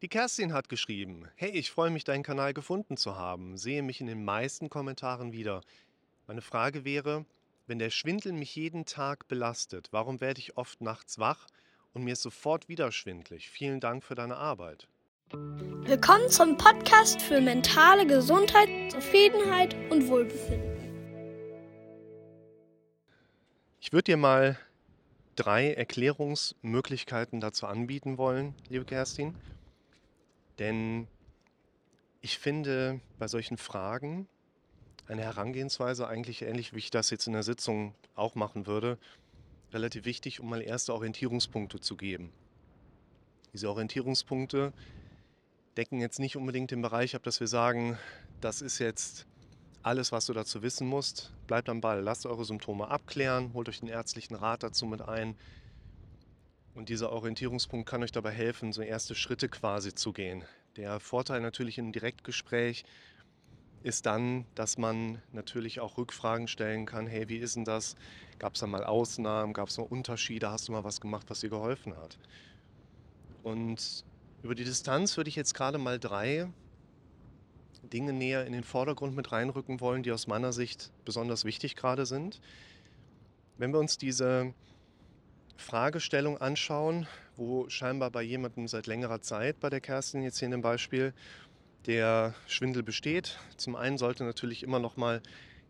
Die Kerstin hat geschrieben, hey, ich freue mich, deinen Kanal gefunden zu haben, sehe mich in den meisten Kommentaren wieder. Meine Frage wäre, wenn der Schwindel mich jeden Tag belastet, warum werde ich oft nachts wach und mir ist sofort wieder schwindlig? Vielen Dank für deine Arbeit. Willkommen zum Podcast für mentale Gesundheit, Zufriedenheit und Wohlbefinden. Ich würde dir mal drei Erklärungsmöglichkeiten dazu anbieten wollen, liebe Kerstin. Denn ich finde bei solchen Fragen eine Herangehensweise eigentlich ähnlich, wie ich das jetzt in der Sitzung auch machen würde, relativ wichtig, um mal erste Orientierungspunkte zu geben. Diese Orientierungspunkte decken jetzt nicht unbedingt den Bereich ab, dass wir sagen, das ist jetzt alles, was du dazu wissen musst. Bleibt am Ball, lasst eure Symptome abklären, holt euch den ärztlichen Rat dazu mit ein. Und dieser Orientierungspunkt kann euch dabei helfen, so erste Schritte quasi zu gehen. Der Vorteil natürlich im Direktgespräch ist dann, dass man natürlich auch Rückfragen stellen kann. Hey, wie ist denn das? Gab es da mal Ausnahmen? Gab es mal Unterschiede? Hast du mal was gemacht, was dir geholfen hat? Und über die Distanz würde ich jetzt gerade mal drei Dinge näher in den Vordergrund mit reinrücken wollen, die aus meiner Sicht besonders wichtig gerade sind. Wenn wir uns diese Fragestellung anschauen, wo scheinbar bei jemandem seit längerer Zeit, bei der Kerstin jetzt hier in dem Beispiel, der Schwindel besteht. Zum einen sollte natürlich immer noch mal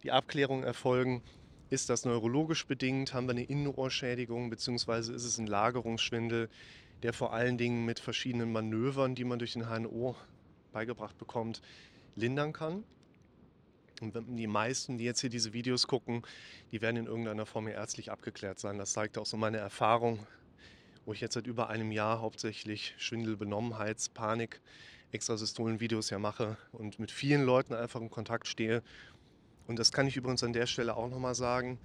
die Abklärung erfolgen, ist das neurologisch bedingt, haben wir eine Innenohrschädigung, beziehungsweise ist es ein Lagerungsschwindel, der vor allen Dingen mit verschiedenen Manövern, die man durch den HNO beigebracht bekommt, lindern kann. Die meisten, die jetzt hier diese Videos gucken, die werden in irgendeiner Form ärztlich abgeklärt sein. Das zeigt auch so meine Erfahrung, wo ich jetzt seit über einem Jahr hauptsächlich Schwindel, Benommenheits-, Panik, Extrasystolen-Videos ja mache und mit vielen Leuten einfach in Kontakt stehe. Und das kann ich übrigens an der Stelle auch nochmal sagen.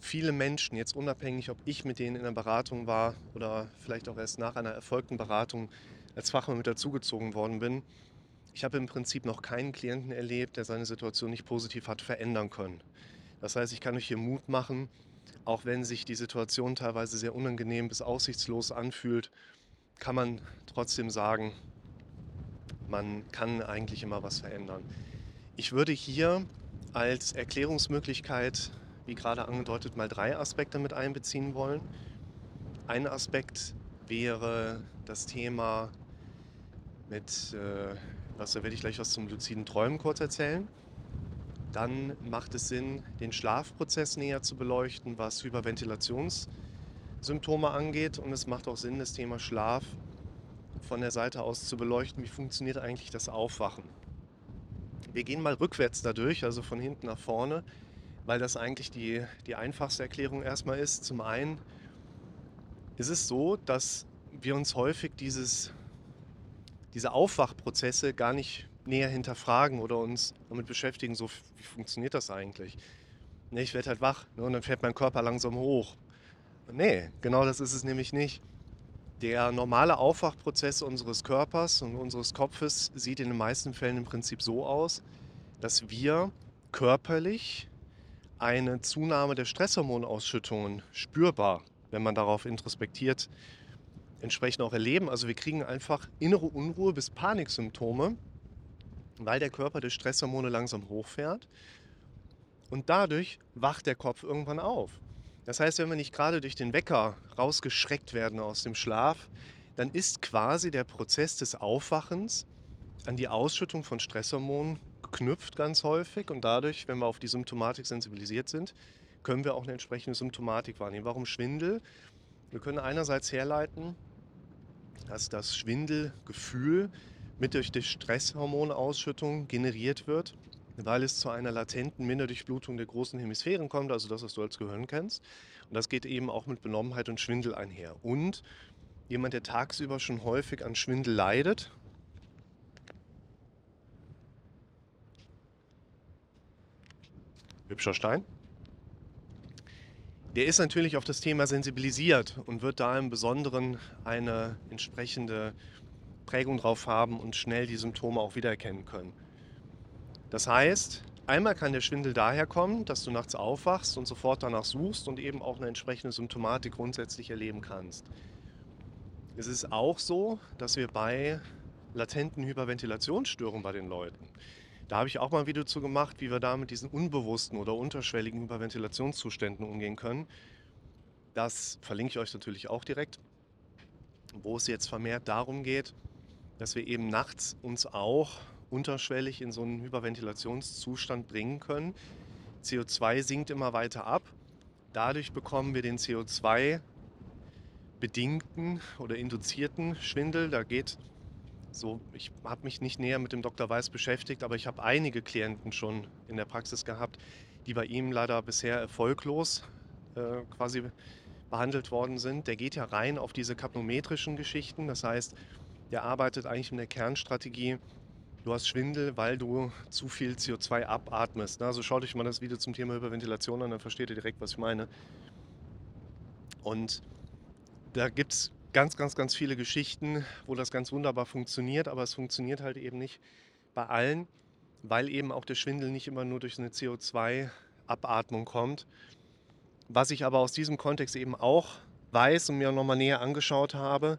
Viele Menschen, jetzt unabhängig, ob ich mit denen in der Beratung war oder vielleicht auch erst nach einer erfolgten Beratung als Fachmann mit dazugezogen worden bin, ich habe im Prinzip noch keinen Klienten erlebt, der seine Situation nicht positiv hat verändern können. Das heißt, ich kann euch hier Mut machen, auch wenn sich die Situation teilweise sehr unangenehm bis aussichtslos anfühlt, kann man trotzdem sagen, man kann eigentlich immer was verändern. Ich würde hier als Erklärungsmöglichkeit, wie gerade angedeutet, mal drei Aspekte mit einbeziehen wollen. Ein Aspekt wäre das Thema mit äh, was, da werde ich gleich was zum luziden Träumen kurz erzählen. Dann macht es Sinn, den Schlafprozess näher zu beleuchten, was Hyperventilationssymptome angeht. Und es macht auch Sinn, das Thema Schlaf von der Seite aus zu beleuchten. Wie funktioniert eigentlich das Aufwachen? Wir gehen mal rückwärts dadurch, also von hinten nach vorne, weil das eigentlich die, die einfachste Erklärung erstmal ist. Zum einen ist es so, dass wir uns häufig dieses diese Aufwachprozesse gar nicht näher hinterfragen oder uns damit beschäftigen, so wie funktioniert das eigentlich. Nee, ich werde halt wach ne, und dann fährt mein Körper langsam hoch. Nee, genau das ist es nämlich nicht. Der normale Aufwachprozess unseres Körpers und unseres Kopfes sieht in den meisten Fällen im Prinzip so aus, dass wir körperlich eine Zunahme der Stresshormonausschüttungen spürbar, wenn man darauf introspektiert, entsprechend auch erleben. Also wir kriegen einfach innere Unruhe bis Paniksymptome, weil der Körper die Stresshormone langsam hochfährt. Und dadurch wacht der Kopf irgendwann auf. Das heißt, wenn wir nicht gerade durch den Wecker rausgeschreckt werden aus dem Schlaf, dann ist quasi der Prozess des Aufwachens an die Ausschüttung von Stresshormonen geknüpft ganz häufig. Und dadurch, wenn wir auf die Symptomatik sensibilisiert sind, können wir auch eine entsprechende Symptomatik wahrnehmen. Warum Schwindel? Wir können einerseits herleiten, dass das Schwindelgefühl mit durch die Stresshormonausschüttung generiert wird, weil es zu einer latenten Minderdurchblutung der großen Hemisphären kommt, also das, was du als Gehirn kennst. Und das geht eben auch mit Benommenheit und Schwindel einher. Und jemand, der tagsüber schon häufig an Schwindel leidet, hübscher Stein, der ist natürlich auf das Thema sensibilisiert und wird da im Besonderen eine entsprechende Prägung drauf haben und schnell die Symptome auch wiedererkennen können. Das heißt, einmal kann der Schwindel daher kommen, dass du nachts aufwachst und sofort danach suchst und eben auch eine entsprechende Symptomatik grundsätzlich erleben kannst. Es ist auch so, dass wir bei latenten Hyperventilationsstörungen bei den Leuten. Da habe ich auch mal ein Video zu gemacht, wie wir da mit diesen unbewussten oder unterschwelligen Hyperventilationszuständen umgehen können. Das verlinke ich euch natürlich auch direkt, wo es jetzt vermehrt darum geht, dass wir eben nachts uns auch unterschwellig in so einen Hyperventilationszustand bringen können. CO2 sinkt immer weiter ab. Dadurch bekommen wir den CO2 bedingten oder induzierten Schwindel. Da geht so, ich habe mich nicht näher mit dem Dr. Weiß beschäftigt, aber ich habe einige Klienten schon in der Praxis gehabt, die bei ihm leider bisher erfolglos äh, quasi behandelt worden sind. Der geht ja rein auf diese kapnometrischen Geschichten. Das heißt, der arbeitet eigentlich mit der Kernstrategie, du hast Schwindel, weil du zu viel CO2 abatmest. Also schaut euch mal das Video zum Thema Hyperventilation an, dann versteht ihr direkt, was ich meine. Und da gibt es ganz, ganz, ganz viele Geschichten, wo das ganz wunderbar funktioniert, aber es funktioniert halt eben nicht bei allen, weil eben auch der Schwindel nicht immer nur durch eine CO2-Abatmung kommt. Was ich aber aus diesem Kontext eben auch weiß und mir nochmal näher angeschaut habe,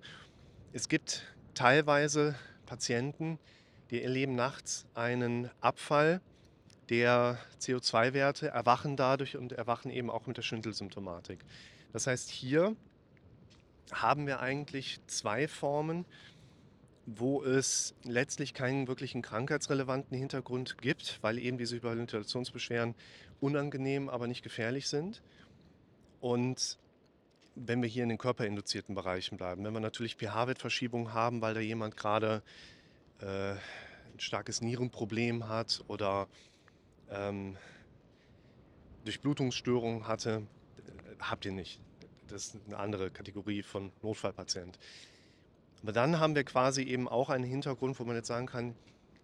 es gibt teilweise Patienten, die erleben nachts einen Abfall der CO2-Werte, erwachen dadurch und erwachen eben auch mit der Schwindelsymptomatik. Das heißt, hier haben wir eigentlich zwei Formen, wo es letztlich keinen wirklichen krankheitsrelevanten Hintergrund gibt, weil eben diese Hyperventilationsbeschwerden unangenehm, aber nicht gefährlich sind. Und wenn wir hier in den körperinduzierten Bereichen bleiben, wenn wir natürlich pH-Wertverschiebungen haben, weil da jemand gerade äh, ein starkes Nierenproblem hat oder ähm, Durchblutungsstörungen hatte, äh, habt ihr nicht das ist eine andere Kategorie von Notfallpatient. Aber dann haben wir quasi eben auch einen Hintergrund, wo man jetzt sagen kann,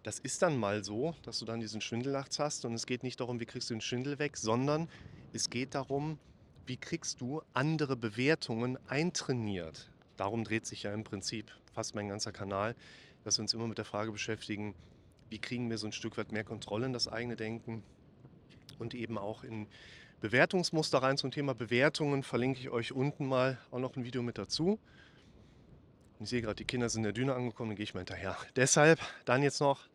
das ist dann mal so, dass du dann diesen Schwindel nachts hast und es geht nicht darum, wie kriegst du den Schwindel weg, sondern es geht darum, wie kriegst du andere Bewertungen eintrainiert. Darum dreht sich ja im Prinzip fast mein ganzer Kanal, dass wir uns immer mit der Frage beschäftigen, wie kriegen wir so ein Stück weit mehr Kontrolle in das eigene Denken und eben auch in Bewertungsmuster rein zum Thema Bewertungen verlinke ich euch unten mal auch noch ein Video mit dazu. Ich sehe gerade, die Kinder sind in der Düne angekommen, dann gehe ich mal hinterher. Deshalb dann jetzt noch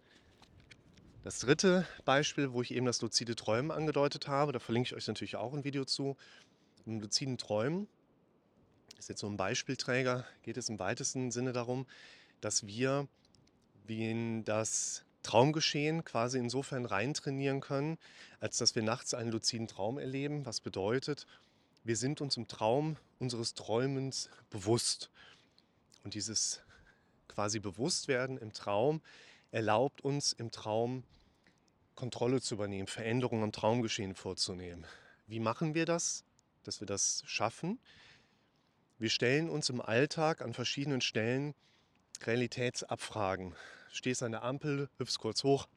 das dritte Beispiel, wo ich eben das luzide Träumen angedeutet habe. Da verlinke ich euch natürlich auch ein Video zu. Im luziden Träumen ist jetzt so ein Beispielträger, geht es im weitesten Sinne darum, dass wir wie in das Traumgeschehen quasi insofern reintrainieren können, als dass wir nachts einen luziden Traum erleben, was bedeutet, wir sind uns im Traum unseres Träumens bewusst. Und dieses quasi Bewusstwerden im Traum erlaubt uns im Traum Kontrolle zu übernehmen, Veränderungen am Traumgeschehen vorzunehmen. Wie machen wir das, dass wir das schaffen? Wir stellen uns im Alltag an verschiedenen Stellen Realitätsabfragen stehst an der Ampel, hüpfst kurz hoch.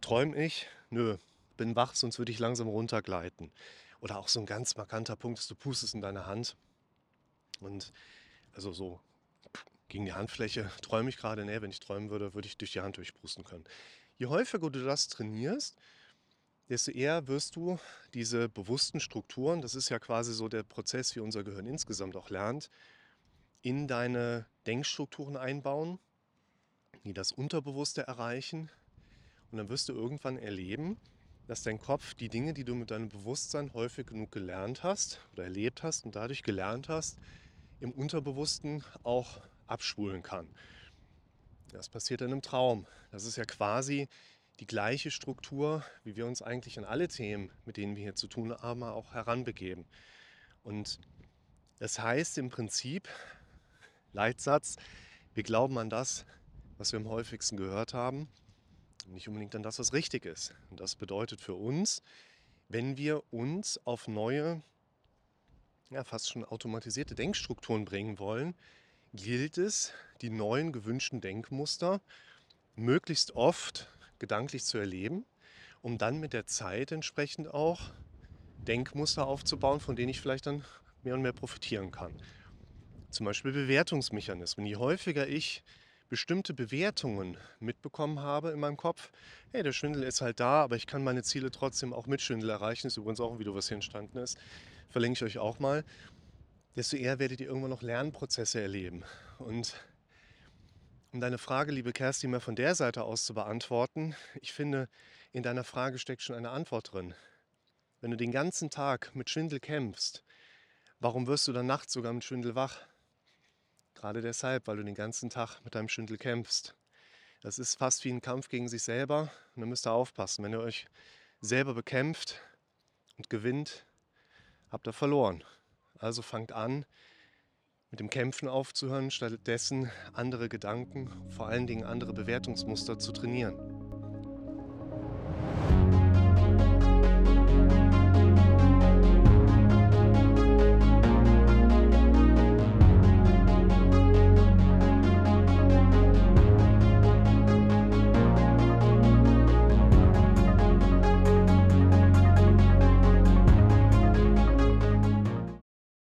Träum ich? Nö, bin wach, sonst würde ich langsam runtergleiten. Oder auch so ein ganz markanter Punkt ist, du pustest in deine Hand. Und also so gegen die Handfläche träume ich gerade. Nee, wenn ich träumen würde, würde ich durch die Hand durchpusten können. Je häufiger du das trainierst, desto eher wirst du diese bewussten Strukturen, das ist ja quasi so der Prozess, wie unser Gehirn insgesamt auch lernt, in deine Denkstrukturen einbauen die das Unterbewusste erreichen. Und dann wirst du irgendwann erleben, dass dein Kopf die Dinge, die du mit deinem Bewusstsein häufig genug gelernt hast oder erlebt hast und dadurch gelernt hast, im Unterbewussten auch abspulen kann. Das passiert dann im Traum. Das ist ja quasi die gleiche Struktur, wie wir uns eigentlich an alle Themen, mit denen wir hier zu tun haben, auch heranbegeben. Und das heißt im Prinzip, Leitsatz, wir glauben an das, was wir am häufigsten gehört haben, nicht unbedingt an das, was richtig ist. Und das bedeutet für uns, wenn wir uns auf neue, ja fast schon automatisierte Denkstrukturen bringen wollen, gilt es, die neuen gewünschten Denkmuster möglichst oft gedanklich zu erleben, um dann mit der Zeit entsprechend auch Denkmuster aufzubauen, von denen ich vielleicht dann mehr und mehr profitieren kann. Zum Beispiel Bewertungsmechanismen. Je häufiger ich bestimmte Bewertungen mitbekommen habe in meinem Kopf. Hey, der Schwindel ist halt da, aber ich kann meine Ziele trotzdem auch mit Schwindel erreichen. Das ist übrigens auch ein Video, was hier entstanden ist. Verlinke ich euch auch mal. Desto eher werdet ihr irgendwann noch Lernprozesse erleben. Und Um deine Frage, liebe Kerstin, mal von der Seite aus zu beantworten, ich finde, in deiner Frage steckt schon eine Antwort drin. Wenn du den ganzen Tag mit Schwindel kämpfst, warum wirst du dann nachts sogar mit Schwindel wach? Gerade deshalb, weil du den ganzen Tag mit deinem Schwindel kämpfst. Das ist fast wie ein Kampf gegen sich selber und da müsst ihr aufpassen. Wenn ihr euch selber bekämpft und gewinnt, habt ihr verloren. Also fangt an, mit dem Kämpfen aufzuhören, stattdessen andere Gedanken, vor allen Dingen andere Bewertungsmuster zu trainieren.